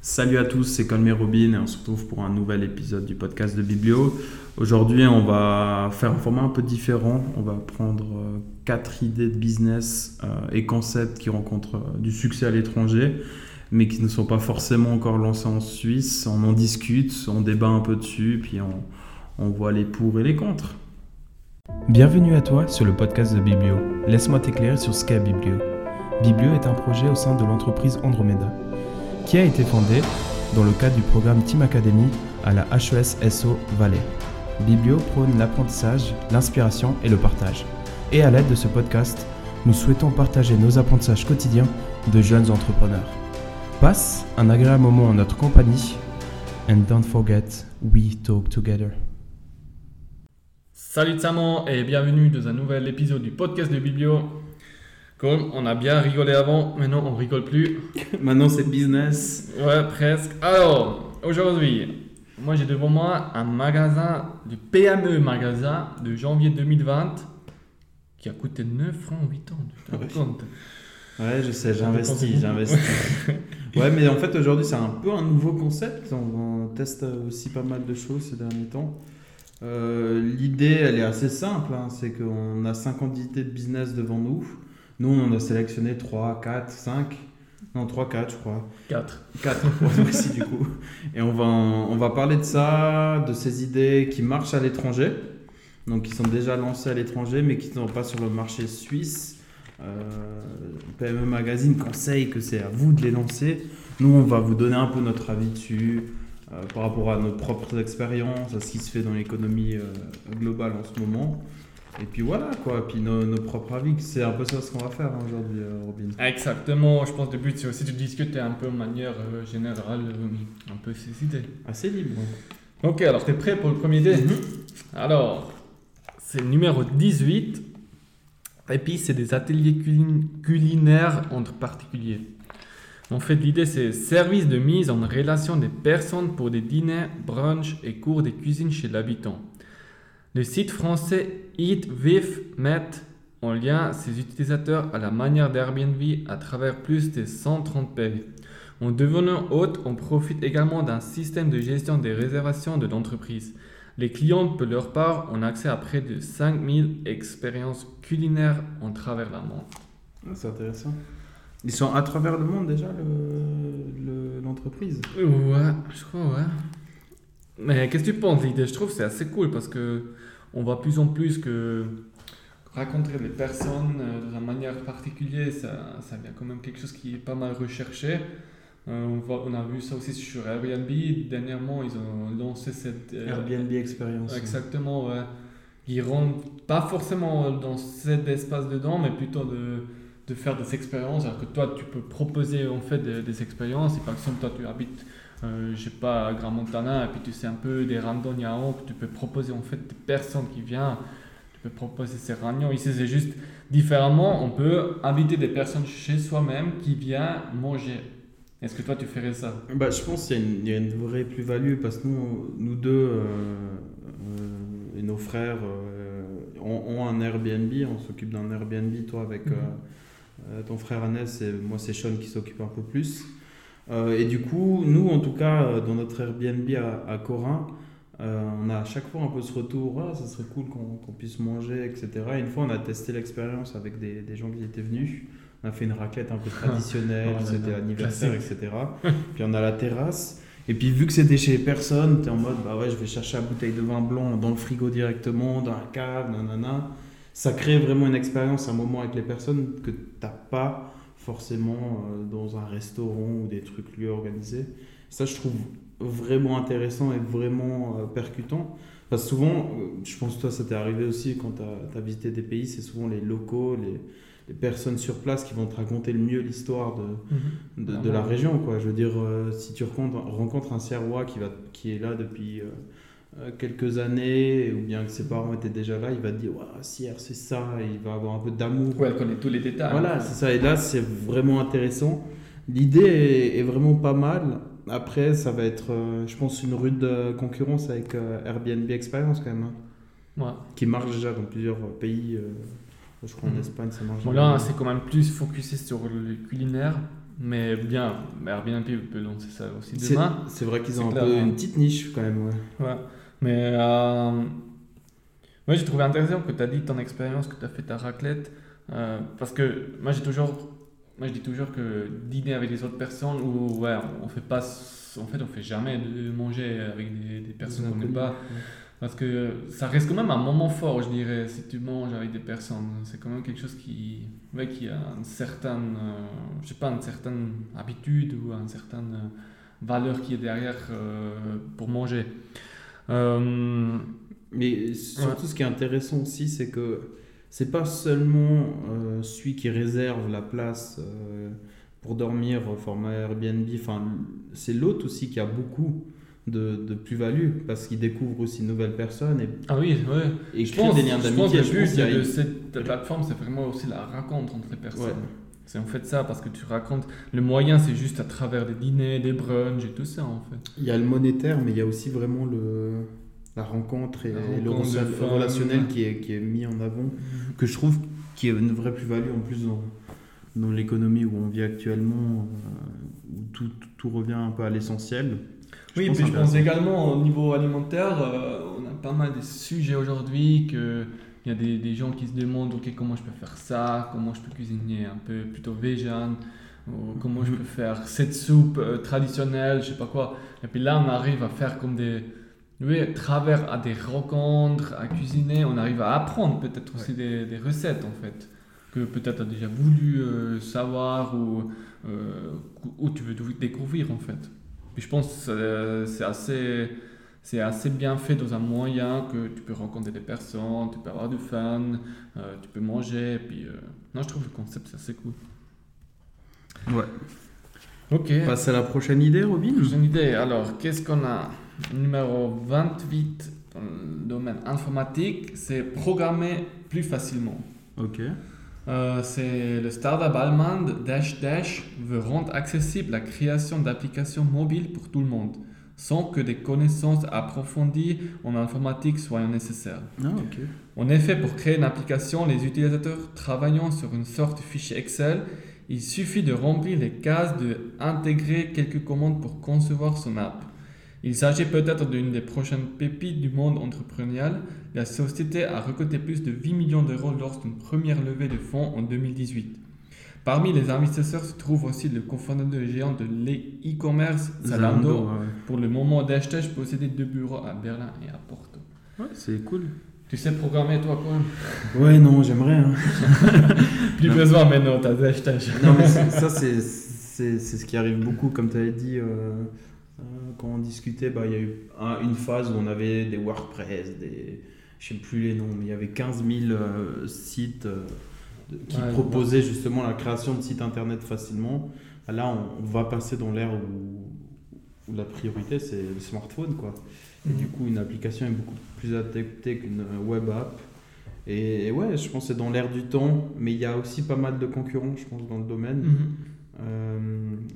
Salut à tous, c'est Colmé Robin et on se retrouve pour un nouvel épisode du podcast de Biblio. Aujourd'hui, on va faire un format un peu différent. On va prendre euh, quatre idées de business euh, et concepts qui rencontrent euh, du succès à l'étranger, mais qui ne sont pas forcément encore lancés en Suisse. On en discute, on débat un peu dessus, puis on, on voit les pour et les contre. Bienvenue à toi sur le podcast de Biblio. Laisse-moi t'éclairer sur ce qu'est Biblio. Biblio est un projet au sein de l'entreprise Andromeda qui a été fondé dans le cadre du programme Team Academy à la HES-SO Valais. Biblio prône l'apprentissage, l'inspiration et le partage. Et à l'aide de ce podcast, nous souhaitons partager nos apprentissages quotidiens de jeunes entrepreneurs. Passe un agréable moment en notre compagnie and don't forget, we talk together. Salut Samo et bienvenue dans un nouvel épisode du podcast de Biblio. Comme on a bien rigolé avant, maintenant on rigole plus. Maintenant, c'est business. Ouais, presque. Alors, aujourd'hui, moi j'ai devant moi un magasin, du PME magasin de janvier 2020 qui a coûté 9 francs 8 ans. Tu Ouais. compte? Ouais, je sais, j'investis, j'investis. ouais, mais en fait, aujourd'hui, c'est un peu un nouveau concept. On, on teste aussi pas mal de choses ces derniers temps. Euh, L'idée, elle est assez simple. hein, c'est qu'on a 50 idées de business devant nous. Nous, on en a sélectionné 3, 4, 5. Non, 3, 4, je crois. 4. 4 aussi, du coup. Et on va, on va parler de ça, de ces idées qui marchent à l'étranger. Donc, qui sont déjà lancées à l'étranger, mais qui ne sont pas sur le marché suisse. Euh, PME Magazine conseille que c'est à vous de les lancer. Nous, on va vous donner un peu notre avis dessus, euh, par rapport à nos propres expériences, à ce qui se fait dans l'économie euh, globale en ce moment. Et puis voilà, quoi. Puis nos, nos propres avis, c'est un peu ça ce qu'on va faire hein, aujourd'hui, euh, Robin. Exactement, je pense que le but c'est aussi de discuter un peu de manière euh, générale, euh, un peu ces idées. Assez libre. Ok, alors t'es prêt pour le premier idée Alors, c'est le numéro 18. Et puis, c'est des ateliers culin- culinaires entre particuliers. En fait, l'idée, c'est service de mise en relation des personnes pour des dîners, brunchs et cours de cuisine chez l'habitant. Le site français Eat With met en lien ses utilisateurs à la manière d'Airbnb à travers plus de 130 pays. En devenant hôte, on profite également d'un système de gestion des réservations de l'entreprise. Les clients, pour leur part, ont accès à près de 5000 expériences culinaires en travers la monde. Ah, c'est intéressant. Ils sont à travers le monde déjà, le- le- l'entreprise? Ouais, je crois, ouais. Mais qu'est-ce que tu penses l'idée Je trouve c'est assez cool parce que on voit plus en plus que rencontrer les personnes euh, d'une manière particulière, ça, ça devient quand même quelque chose qui est pas mal recherché. Euh, on, voit- on a vu ça aussi sur Airbnb. Dernièrement, ils ont lancé cette... euh, Airbnb Experience. Exactement, ouais. Ils rentrent pas forcément dans cet espace dedans, mais plutôt de, de faire des expériences. Alors que toi, tu peux proposer en fait des, des expériences. Si par exemple, toi, tu habites, euh, je sais pas, à Grand Montana, et puis tu sais un peu des randonniers, tu peux proposer en fait des personnes qui viennent. Tu peux proposer ces réunions. Ici, c'est juste différemment. On peut inviter des personnes chez soi-même qui viennent manger. Est-ce que toi, tu ferais ça? Bah, je pense qu'il y, a une- il y a une vraie plus-value parce que nous, nous deux euh, euh, et nos frères euh, ont, ont un Airbnb. On s'occupe d'un Airbnb, toi avec Mhm. ton frère Annès et moi c'est Sean qui s'occupe un peu plus. Euh, et du coup, nous en tout cas, euh, dans notre Airbnb à, à Corin, euh, on a à chaque fois un peu ce retour, ah, ça serait cool qu'on puisse manger, etc. Et une fois, on a testé l'expérience avec des, des gens qui étaient venus. On a fait une raclette un peu traditionnelle, Oh c'était classique. etc. Puis on a la terrasse. Et puis vu que c'était chez personne, t'es en mode, bah ouais, je vais chercher la bouteille de vin blanc dans le frigo directement, dans la cave, nanana. Ça crée vraiment une expérience, un moment avec les personnes que t'as pas forcément euh, dans un restaurant ou des trucs lieux organisés. Ça, je trouve vraiment intéressant et vraiment euh, percutant. Parce que souvent, euh, je pense que toi, ça t'est arrivé aussi quand tu as, visité des pays, c'est souvent les locaux, les, les personnes sur place qui vont te raconter le mieux l'histoire de, de, de la région. Quoi. Je veux dire, si tu rencontres, rencontres un Sierrois qui, va, qui est là depuis quelques années, ou bien que ses parents étaient déjà là, il va te dire, ouais, Sierre, c'est ça, et il va avoir un peu d'amour. Ouais, elle connaît tous les détails. Voilà, c'est ça. Et là, c'est vraiment intéressant. L'idée est, est vraiment pas mal. Après, ça va être, euh, je pense, une rude euh, concurrence avec euh, Airbnb Experience quand même, hein, Ouais. qui marche déjà dans plusieurs pays. euh, je crois en Mhm. Espagne, ça marche. Bon, là, c'est quand même plus focusé sur le culinaire. Mais bien, Airbnb peut lancer ça aussi C'est demain. c'est vrai qu'ils ont un clair, peu hein. une petite niche quand même. Ouais. Ouais. Mais euh, moi, j'ai trouvé intéressant que tu as dit ton expérience, que tu as fait ta raclette. euh, parce que moi, j'ai toujours. Moi, je dis toujours que dîner avec les autres personnes, ou ouais, on fait pas. En fait, on fait jamais de manger avec des, des personnes qu'on n'aime pas. Parce que ça reste quand même un moment fort, je dirais, si tu manges avec des personnes. C'est quand même quelque chose qui, ouais, qui a une certaine, euh, je sais pas, une certaine habitude ou une certaine euh, valeur qui est derrière euh, pour manger. Euh, Mais surtout, ce qui est intéressant aussi, c'est que c'est pas seulement euh, celui qui réserve la place euh, pour dormir au format Airbnb, enfin, c'est l'autre aussi qui a beaucoup de, de plus-value parce qu'il découvre aussi de nouvelles personnes et, ah oui, ouais. et Je crée pense, des liens je pense que d'amitié. le but de cette plateforme, c'est vraiment aussi la rencontre entre les personnes. Ouais. C'est en fait ça, parce que tu racontes. Le moyen, c'est juste à travers des dîners, des brunchs et tout ça, en fait. Il y a le monétaire, mais il y a aussi vraiment le, la rencontre et La le rencontre femmes. relationnel qui est, qui est mis en avant, que je trouve qui est une vraie plus-value en plus dans, dans l'économie où on vit actuellement, euh, où tout, tout, revient un peu à l'essentiel. Oui, pense puis je pense également au niveau alimentaire, euh, on a pas mal de sujets aujourd'hui que il y a des, des gens qui se demandent ok comment je peux faire ça, comment je peux cuisiner un peu plutôt vegan, ou comment je peux faire cette soupe euh, traditionnelle, je sais pas quoi. Et puis là on arrive à faire comme des oui, à travers à des rencontres, à cuisiner, on arrive à apprendre peut-être aussi des, des recettes en fait que peut-être tu as déjà voulu euh, savoir ou euh, où tu veux découvrir en fait. Puis je pense que c'est assez, c'est assez bien fait dans un moyen que tu peux rencontrer des personnes, tu peux avoir du fun, euh, tu peux manger. Et puis, euh, non, je trouve le concept assez cool. Ouais. Ok. Passe à la prochaine idée, Robin une idée. Alors, qu'est-ce qu'on a? Numéro 28 dans le domaine informatique, c'est programmer plus facilement. Ok. Euh, c'est le startup allemand Dash Dash veut rendre accessible la création d'applications mobiles pour tout le monde, sans que des connaissances approfondies en informatique soient nécessaires. Ah. En effet, pour créer une application, les utilisateurs travaillant sur une sorte de fichier Excel, il suffit de remplir les cases de intégrer quelques commandes pour concevoir son app. Il s'agit peut-être d'une des prochaines pépites du monde entrepreneurial. La société a recruté plus de 8 millions d'euros lors d'une première levée de fonds en 2018. Parmi les investisseurs se trouve aussi le cofondateur géant de l'e-commerce Zalando. ouais. Pour le moment, Dash possédait deux bureaux à Berlin et à Porto. Ouais, c'est cool. Tu sais programmer toi quand même Ouais, non, j'aimerais. hein. Plus Non. besoin maintenant, t'as Dash Non, mais ça, c'est ce qui arrive beaucoup. Comme tu avais dit, euh, euh, quand on discutait, bah, il y a eu un- une phase où on avait des WordPress, des. Je sais plus les noms, mais il y avait 15 000 euh, sites euh, qui Ouais, proposaient justement la création de sites internet facilement. Là, on, va passer dans l'ère où, où la priorité, c'est le smartphone. Quoi. Et Mhm. du coup, une application est beaucoup plus adaptée qu'une web app. Et, et ouais, je pense que c'est dans l'ère du temps, mais il y a aussi pas mal de concurrents, je pense, dans le domaine. Mhm. Euh,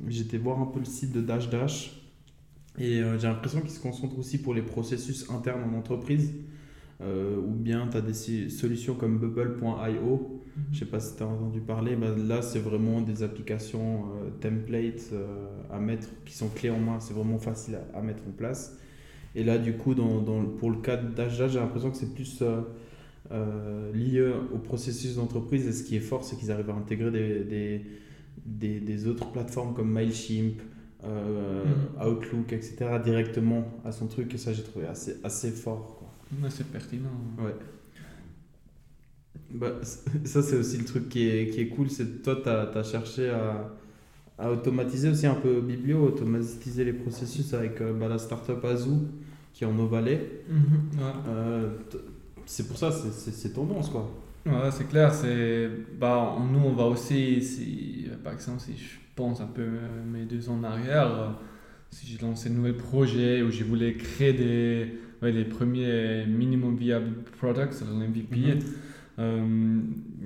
J'étais voir un peu le site de Dash Dash et euh, j'ai l'impression qu'ils se concentrent aussi pour les processus internes en entreprise. Euh, ou bien tu as des solutions comme bubble.io. Je sais pas si tu as entendu parler. bah, là, c'est vraiment des applications euh, templates euh, à mettre qui sont clés en main. C'est vraiment facile à, à mettre en place. Et là, du coup, dans, dans- pour le cas Dash, j'ai l'impression que c'est plus euh, lié au processus d'entreprise. Et ce qui est fort, c'est qu'ils arrivent à intégrer des, des, des, des autres plateformes comme MailChimp, Mhm. Outlook, etc. directement à son truc. Et ça, j'ai trouvé assez, assez fort. Ouais, c'est pertinent. Ouais. Bah, ça, c'est aussi le truc qui est, qui est cool. C'est que toi, tu as, cherché à, à automatiser aussi un peu Biblio, automatiser les processus avec euh, bah, la startup Azoo qui est en Ovalet. Mhm. Ouais. Euh, c'est pour ça, c'est- tendance quoi. Ouais, c'est clair. C'est bah nous on va aussi si par exemple si je pense un peu euh, mes deux ans en arrière, euh, si j'ai lancé un nouvel projet où je voulais créer des ouais, les premiers minimum viable products, MVP. Mhm. Euh,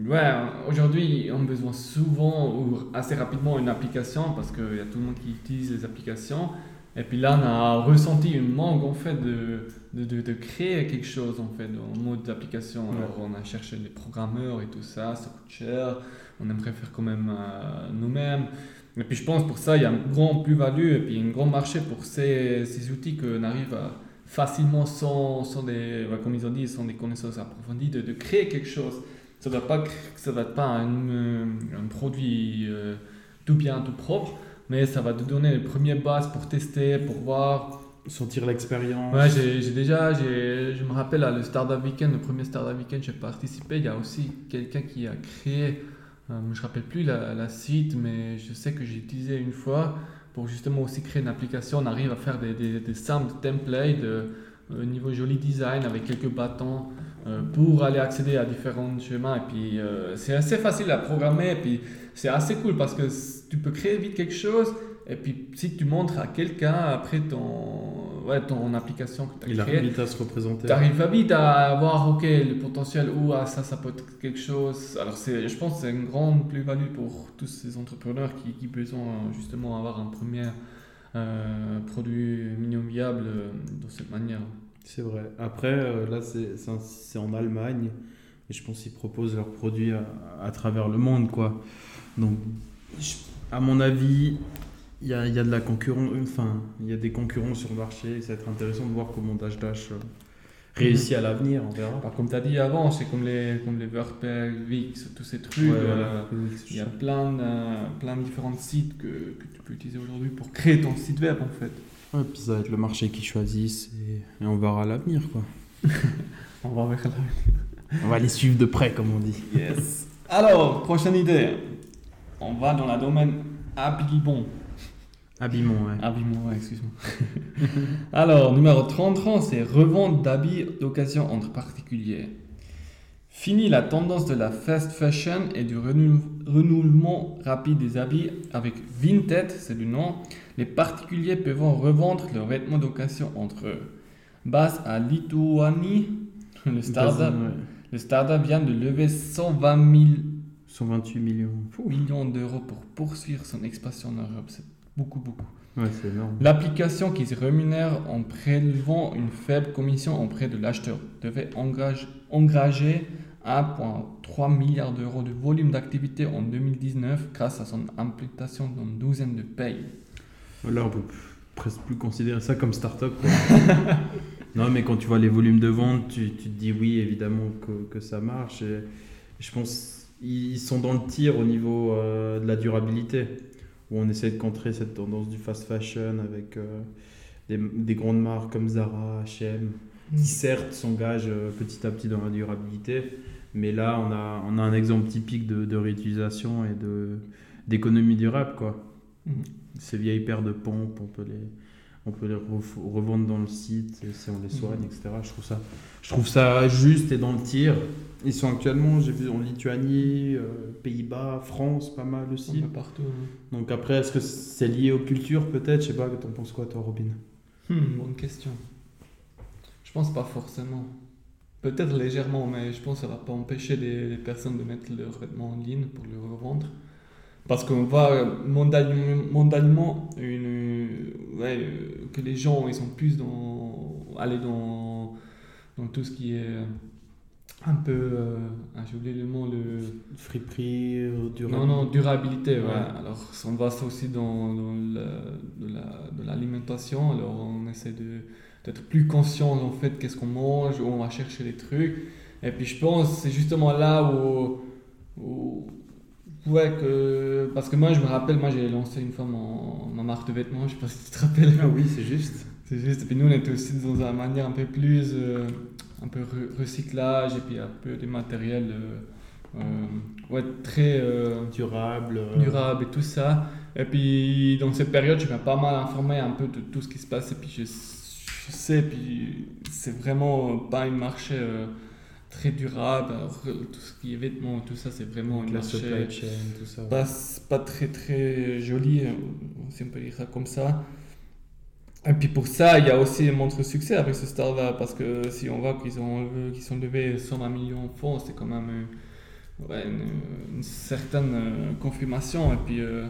ouais, aujourd'hui, on a besoin souvent ou assez rapidement une application parce qu'il y a tout le monde qui utilise les applications. Et puis là, on a ressenti une manque en fait de, de, de, de créer quelque chose en fait en mode d'application. Ouais. Alors, on a cherché les programmeurs et tout ça, ça coûte cher. On aimerait faire quand même euh, nous-mêmes. Et puis je pense pour ça, il y a un grand plus-value et puis un grand marché pour ces, ces outils qu'on arrive à facilement, sans, sans des, comme ils ont dit, sans des connaissances approfondies, de, de créer quelque chose. Ça ne doit pas, ça va pas un, euh, un produit euh, tout bien, tout propre, mais ça va te donner les premières bases pour tester, pour voir. Sentir l'expérience. Ouais, j'ai j'ai déjà, j'ai- je me rappelle, à le Startup Weekend, le premier Startup Weekend, j'ai participé. Il y a aussi quelqu'un qui a créé, euh, je ne me rappelle plus la, la site, mais je sais que j'ai utilisé une fois pour justement aussi créer une application. On arrive à faire des, des, simples templates euh, au niveau joli design avec quelques bâtons euh, pour aller accéder à différents chemins. Et puis, euh, c'est assez facile à programmer. Et puis, c'est assez cool parce que tu peux créer vite quelque chose. Et puis, si tu montres à quelqu'un après ton, ouais, ton application que tu Il as créée, arrive vite à se représenter. tu arrives vite à voir ok, le potentiel ou ah, ça, ça peut être quelque chose. Alors, je pense que c'est une grande plus-value pour tous ces entrepreneurs qui, qui besoin justement avoir un premier euh, produit minimum viable euh, de cette manière. C'est vrai. Après, euh, là, c'est en Allemagne. Et je pense qu'ils proposent leurs produits à, à travers le monde, quoi. Donc, je- à mon avis, il y a, y a de la concurrence. Enfin, il y a des concurrents sur le marché. Ça va être intéressant de voir comment Dash Dash euh, réussit à l'avenir. On verra. Alors, comme tu as dit avant, c'est comme les, comme les Wix, tous ces trucs. Ouais, euh, voilà. Il y a plein de, plein de différents sites que, que tu peux utiliser aujourd'hui pour créer ton site web en fait. Ouais, puis ça va être le marché qui choisisse et, et on verra l'avenir, quoi. On va là. On va les suivre de près, comme on dit. Yes. Alors, prochaine idée. On va dans le domaine habillement. Habillement, ouais. Habillement, ouais, excuse-moi. Alors, numéro 33, c'est revente d'habits d'occasion entre particuliers. Fini la tendance de la fast fashion et du renou- renouvellement rapide des habits avec Vinted, c'est du nom. Les particuliers peuvent revendre leurs vêtements d'occasion entre eux. Base à Lituanie, le startup, le startup vient de lever 120 000 128 millions. millions d'euros pour poursuivre son expansion en Europe. C'est beaucoup, beaucoup. Ouais, c'est énorme. L'application qui se rémunère en prélevant une faible commission auprès de l'acheteur devait engage- engager 1,3 milliard d'euros de volume d'activité en 2019 grâce à son implantation dans une douzaine de pays. Là, on peut presque plus considérer ça comme start-up. non, mais quand tu vois les volumes de vente, tu, tu te dis oui, évidemment que, que ça marche. Et je pense ils sont dans le tir au niveau euh, de la durabilité, où on essaie de contrer cette tendance du fast fashion avec euh, des, des grandes marques comme Zara, H&M, qui certes s'engagent euh, petit à petit dans la durabilité, mais là, on a, on a un exemple typique de, de réutilisation et d'économie durable, quoi Mhm. ces vieilles paires de pompes, on peut les, on peut les revendre dans le site et si on les soigne, Mhm. etc. Je trouve, ça, je trouve ça juste et dans le tir. Ils sont actuellement, j'ai vu en Lituanie, euh, Pays-Bas, France, pas mal aussi. peu partout. hein. Donc après, est-ce que c'est lié aux cultures peut-être? Je sais pas, t'en penses quoi toi, Robin? Hmm, bonne question. Je pense pas forcément. Peut-être légèrement, mais je pense que ça va pas empêcher des, des personnes de mettre leurs vêtements en ligne pour les revendre. Parce qu'on voit mondialement, mondialement une, ouais, euh, que les gens ils sont plus dans, aller dans, dans tout ce qui est un peu, euh, ah, j'ai oublié le mot, le, Friperie, euh, durable non, non, durabilité, ouais. Ouais. Alors, on va ça aussi dans, dans de la- de l'alimentation. Alors, on essaie de- d'être plus conscient, en fait, qu'est-ce qu'on mange, où on va chercher les trucs. Et puis, je pense c'est justement là où, où- Ouais, que... Parce que moi, je me rappelle, moi, j'ai lancé une fois mon, ma marque de vêtements, je sais pas si tu te rappelles. Ah oui, c'est juste. C'est juste, et puis nous on était aussi dans une manière un peu plus, euh, un peu re- recyclage et puis un peu des matériels euh, euh, ouais, très euh, Durable. euh, durables et tout ça. Et puis dans cette période, je m'ai pas mal informé un peu de tout ce qui se passe et puis je, je sais, puis c'est vraiment pas un marché très durable. Alors, euh, tout ce qui est vêtements, tout ça, c'est vraiment un marché chain, tout ça. pas, pas très très joli, euh, si on peut dire ça comme ça. Et puis pour ça, il y a aussi un montre succès avec ce startup parce que si on voit qu'ils ont levé- qu'ils sont levés 120 millions de fonds, c'est quand même euh, ouais, une, une certaine euh, confirmation. Et puis euh,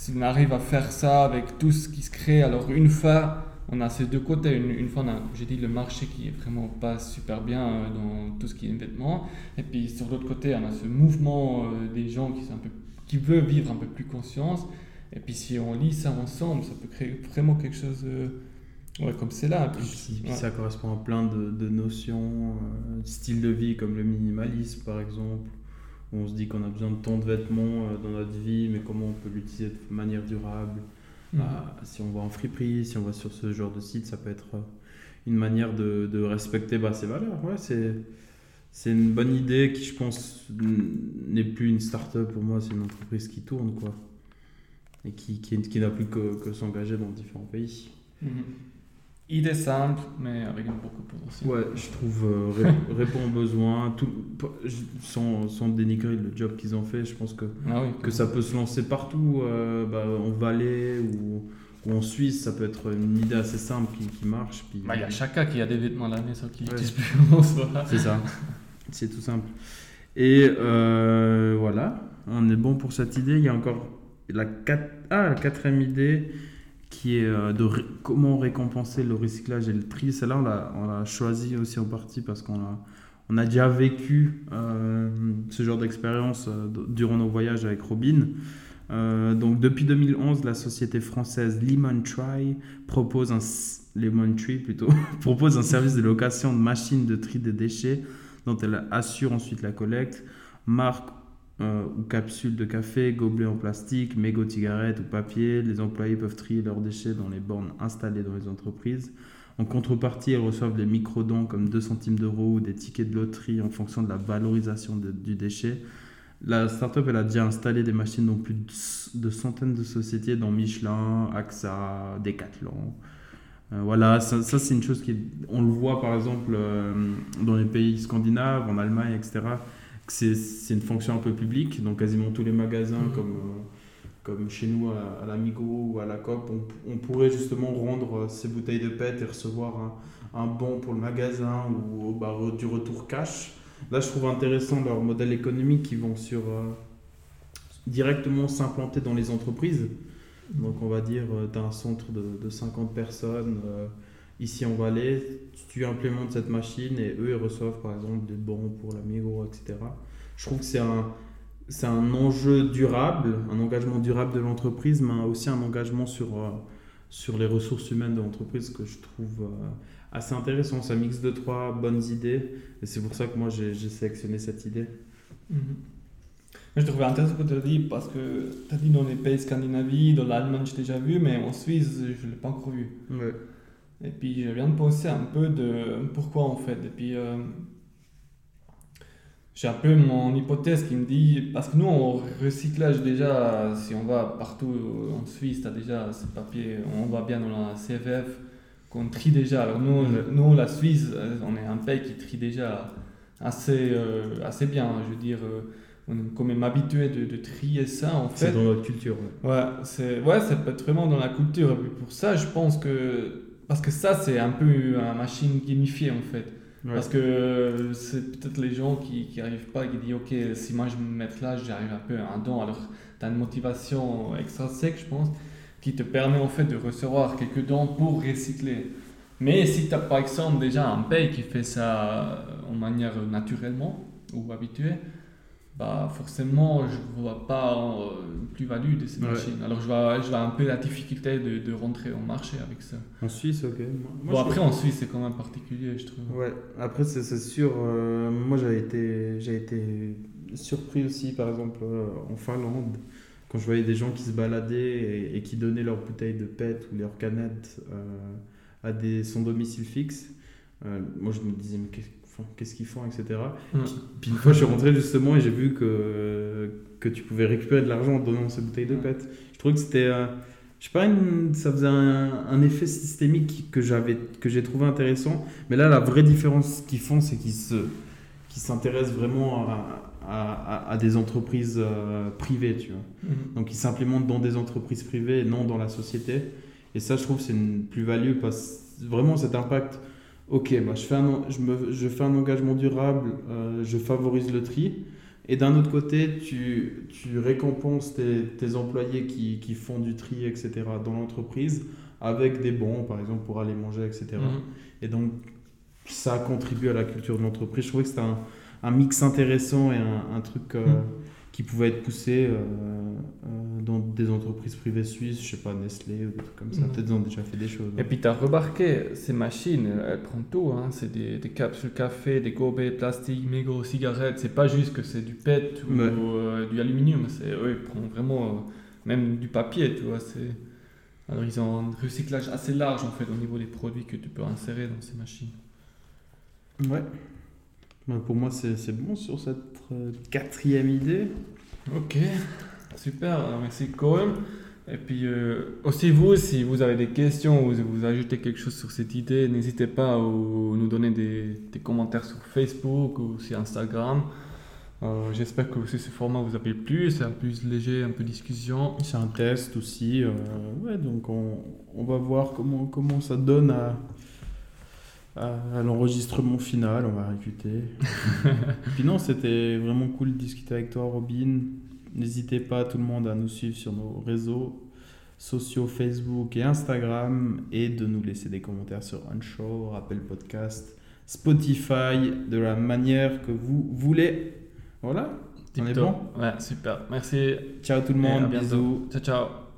s'ils arrivent à faire ça avec tout ce qui se crée, alors une fois, on a ces deux côtés. Une, une fois, j'ai dit, le marché qui est vraiment pas super bien euh, dans tout ce qui est vêtements. Et puis sur l'autre côté, on a ce mouvement euh, des gens qui, sont un peu, qui veulent vivre un peu plus conscience. Et puis si on lit ça ensemble, ça peut créer vraiment quelque chose ouais, comme c'est là. Puis, puis, ça correspond à plein de, de notions, euh, style de vie comme le minimalisme par exemple. Où on se dit qu'on a besoin de tant de vêtements euh, dans notre vie, mais comment on peut l'utiliser de manière durable. Mhm. Bah, si on va en friperie, si on va sur ce genre de site, ça peut être euh, une manière de, de respecter bah, ses valeurs. Ouais, c'est c'est une bonne idée qui, je pense, n'est plus une start-up pour moi, c'est une entreprise qui tourne, quoi. Et qui, qui, qui n'a plus que, que s'engager dans différents pays. Mhm. Idée simple, mais avec beaucoup de potentiel. Ouais, je trouve euh, répond aux besoins, tout, sans, sans, dénigrer le job qu'ils ont fait, je pense que, ah que ça peut se lancer partout, euh, bah, en Valais ou, ou, en Suisse, ça peut être une idée assez simple qui, qui marche. Bah, il y a chacun qui a des vêtements à l'année, ça qui n'utilise plus C'est ça. C'est tout simple. Et euh, voilà, on est bon pour cette idée. Il y a encore la, ah, la quatrième idée qui est euh, de comment récompenser le recyclage et le tri. Celle-là, on l'a, choisi aussi en partie parce qu'on a, on a déjà vécu euh, ce genre d'expérience durant nos voyages avec Robin. donc depuis 2011, la société française Lemon Try propose un Lemon Tree plutôt propose un service de location de machines de tri des déchets dont elle assure ensuite la collecte. Marques ou capsules de café, gobelets en plastique, mégots cigarettes ou papier. Les employés peuvent trier leurs déchets dans les bornes installées dans les entreprises. En contrepartie, ils reçoivent des micro-dons comme 2 centimes d'euros ou des tickets de loterie en fonction de la valorisation du déchet. La startup elle a déjà installé des machines dans plus de centaines de sociétés, dont Michelin, AXA, Decathlon. Euh, voilà, ça, c'est une chose qui, on le voit par exemple euh, dans les pays scandinaves, en Allemagne, etc. C'est une fonction un peu publique, donc quasiment tous les magasins mmh. comme, euh, comme chez nous à, l'Amigo ou à la COP, on, pourrait justement rendre ces bouteilles de PET et recevoir un, un bon pour le magasin ou bah, du retour cash. Là, je trouve intéressant leur modèle économique qui vont sur directement s'implanter dans les entreprises. Donc on va dire, euh, tu as un centre de, 50 personnes euh, ici en Valais, tu implémentes cette machine et eux ils reçoivent par exemple des bons pour la Migros, etc. Je trouve que c'est un, c'est un enjeu durable, un engagement durable de l'entreprise, mais aussi un engagement sur, euh, sur les ressources humaines de l'entreprise que je trouve assez intéressant. Ça mixe deux, trois bonnes idées et c'est pour ça que moi j'ai, sélectionné cette idée. Mhm je trouvais intéressant ce que tu as dit parce que tu as dit dans les pays scandinaves, dans l'Allemagne, j'ai déjà vu, mais en Suisse, je ne l'ai pas encore vu. Et puis, je viens de penser un peu de pourquoi en fait. Et puis, euh, j'ai un peu mon hypothèse qui me dit, parce que nous, en recyclage déjà, si on va partout en Suisse, tu as déjà ce papier, on va bien dans la CFF, qu'on trie déjà. Alors nous, nous, la Suisse, on est un pays qui trie déjà assez, euh, assez bien. Je veux dire, euh, on est quand même habitué de, de trier ça en fait. C'est dans notre culture. Ouais, ouais, c'est, ouais, ça peut être vraiment dans la culture. Et pour ça, je pense que. Parce que ça, c'est un peu une machine gamifiée en fait. Parce que c'est peut-être les gens qui n'arrivent pas, qui disent Ok, si moi je me mets là, j'arrive un peu à un don. Alors, tu as une motivation sec, je pense, qui te permet en fait de recevoir quelques dons pour recycler. Mais si tu as par exemple déjà un pays qui fait ça en manière naturellement ou habituée, bah forcément, je vois pas une plus-value de ces machines. Alors, je vois, je vois un peu la difficulté de, de rentrer au marché avec ça. En Suisse, ok. bon, après, en Suisse, c'est quand même particulier, je trouve. Ouais, après, c'est sûr. Euh, moi, j'ai été, été surpris aussi, par exemple, euh, en Finlande, quand je voyais des gens qui se baladaient et, qui donnaient leurs bouteilles de PET ou leurs canettes euh, à des, son domicile fixe. moi, je me disais, mais qu'est-ce qu'ils font, etc. Mm. Puis, une fois, je suis rentré justement et j'ai vu que, que tu pouvais récupérer de l'argent en donnant ces bouteilles de mm. PET. Je trouvais que c'était. Euh, je sais pas, ça faisait un, effet systémique que j'avais que j'ai trouvé intéressant. Mais là, la vraie différence qu'ils font, c'est qu'ils se s'intéressent vraiment à, à, des entreprises euh, privées, tu vois. Mm. Donc, ils s'implémentent dans des entreprises privées et non dans la société. Et ça, je trouve, c'est une plus-value parce vraiment cet impact ok, bah, je, fais un, je, me, je fais un engagement durable, euh, je favorise le tri. Et d'un autre côté, tu, tu récompenses tes, tes employés qui, qui, font du tri, etc., dans l'entreprise, avec des bons, par exemple, pour aller manger, etc. Mhm. Et donc, ça contribue à la culture de l'entreprise. Je trouvais que c'était un, un, mix intéressant et un, un truc euh, mhm. qui pouvaient être poussés euh, euh, dans des entreprises privées suisses, je sais pas, Nestlé ou des trucs comme ça. Mhm. Peut-être ils ont déjà fait des choses. Et puis tu as remarqué, ces machines, elles prennent tout. Hein. C'est des, des capsules café, des gobelets plastiques, mégots, cigarettes. C'est pas juste que c'est du PET ou Ouais. euh, du aluminium. C'est, eux, ils prennent vraiment euh, même du papier, tu vois. C'est... Alors ils ont un recyclage assez large en fait au niveau des produits que tu peux insérer dans ces machines. Ouais. Ouais, pour moi, c'est c'est bon sur cette euh, quatrième idée. Ok, super, merci Cohen. Et puis euh, aussi vous, si vous avez des questions ou vous ajoutez quelque chose sur cette idée, n'hésitez pas à ou- nous donner des, des commentaires sur Facebook ou sur Instagram. Euh, J'espère que aussi ce format vous a plu, c'est un peu plus léger, un peu discussion. C'est un test aussi. euh, ouais, donc on, on va voir comment, comment ça donne à, à, à l'enregistrement final. On va récuter. Puis non, c'était vraiment cool de discuter avec toi, Robin. N'hésitez pas, tout le monde, à nous suivre sur nos réseaux sociaux Facebook et Instagram et de nous laisser des commentaires sur Anchor, Apple Podcast, Spotify, de la manière que vous voulez. Voilà. On est bon? Ouais, super. Merci. Ciao tout le monde, bisous. Ciao, ciao.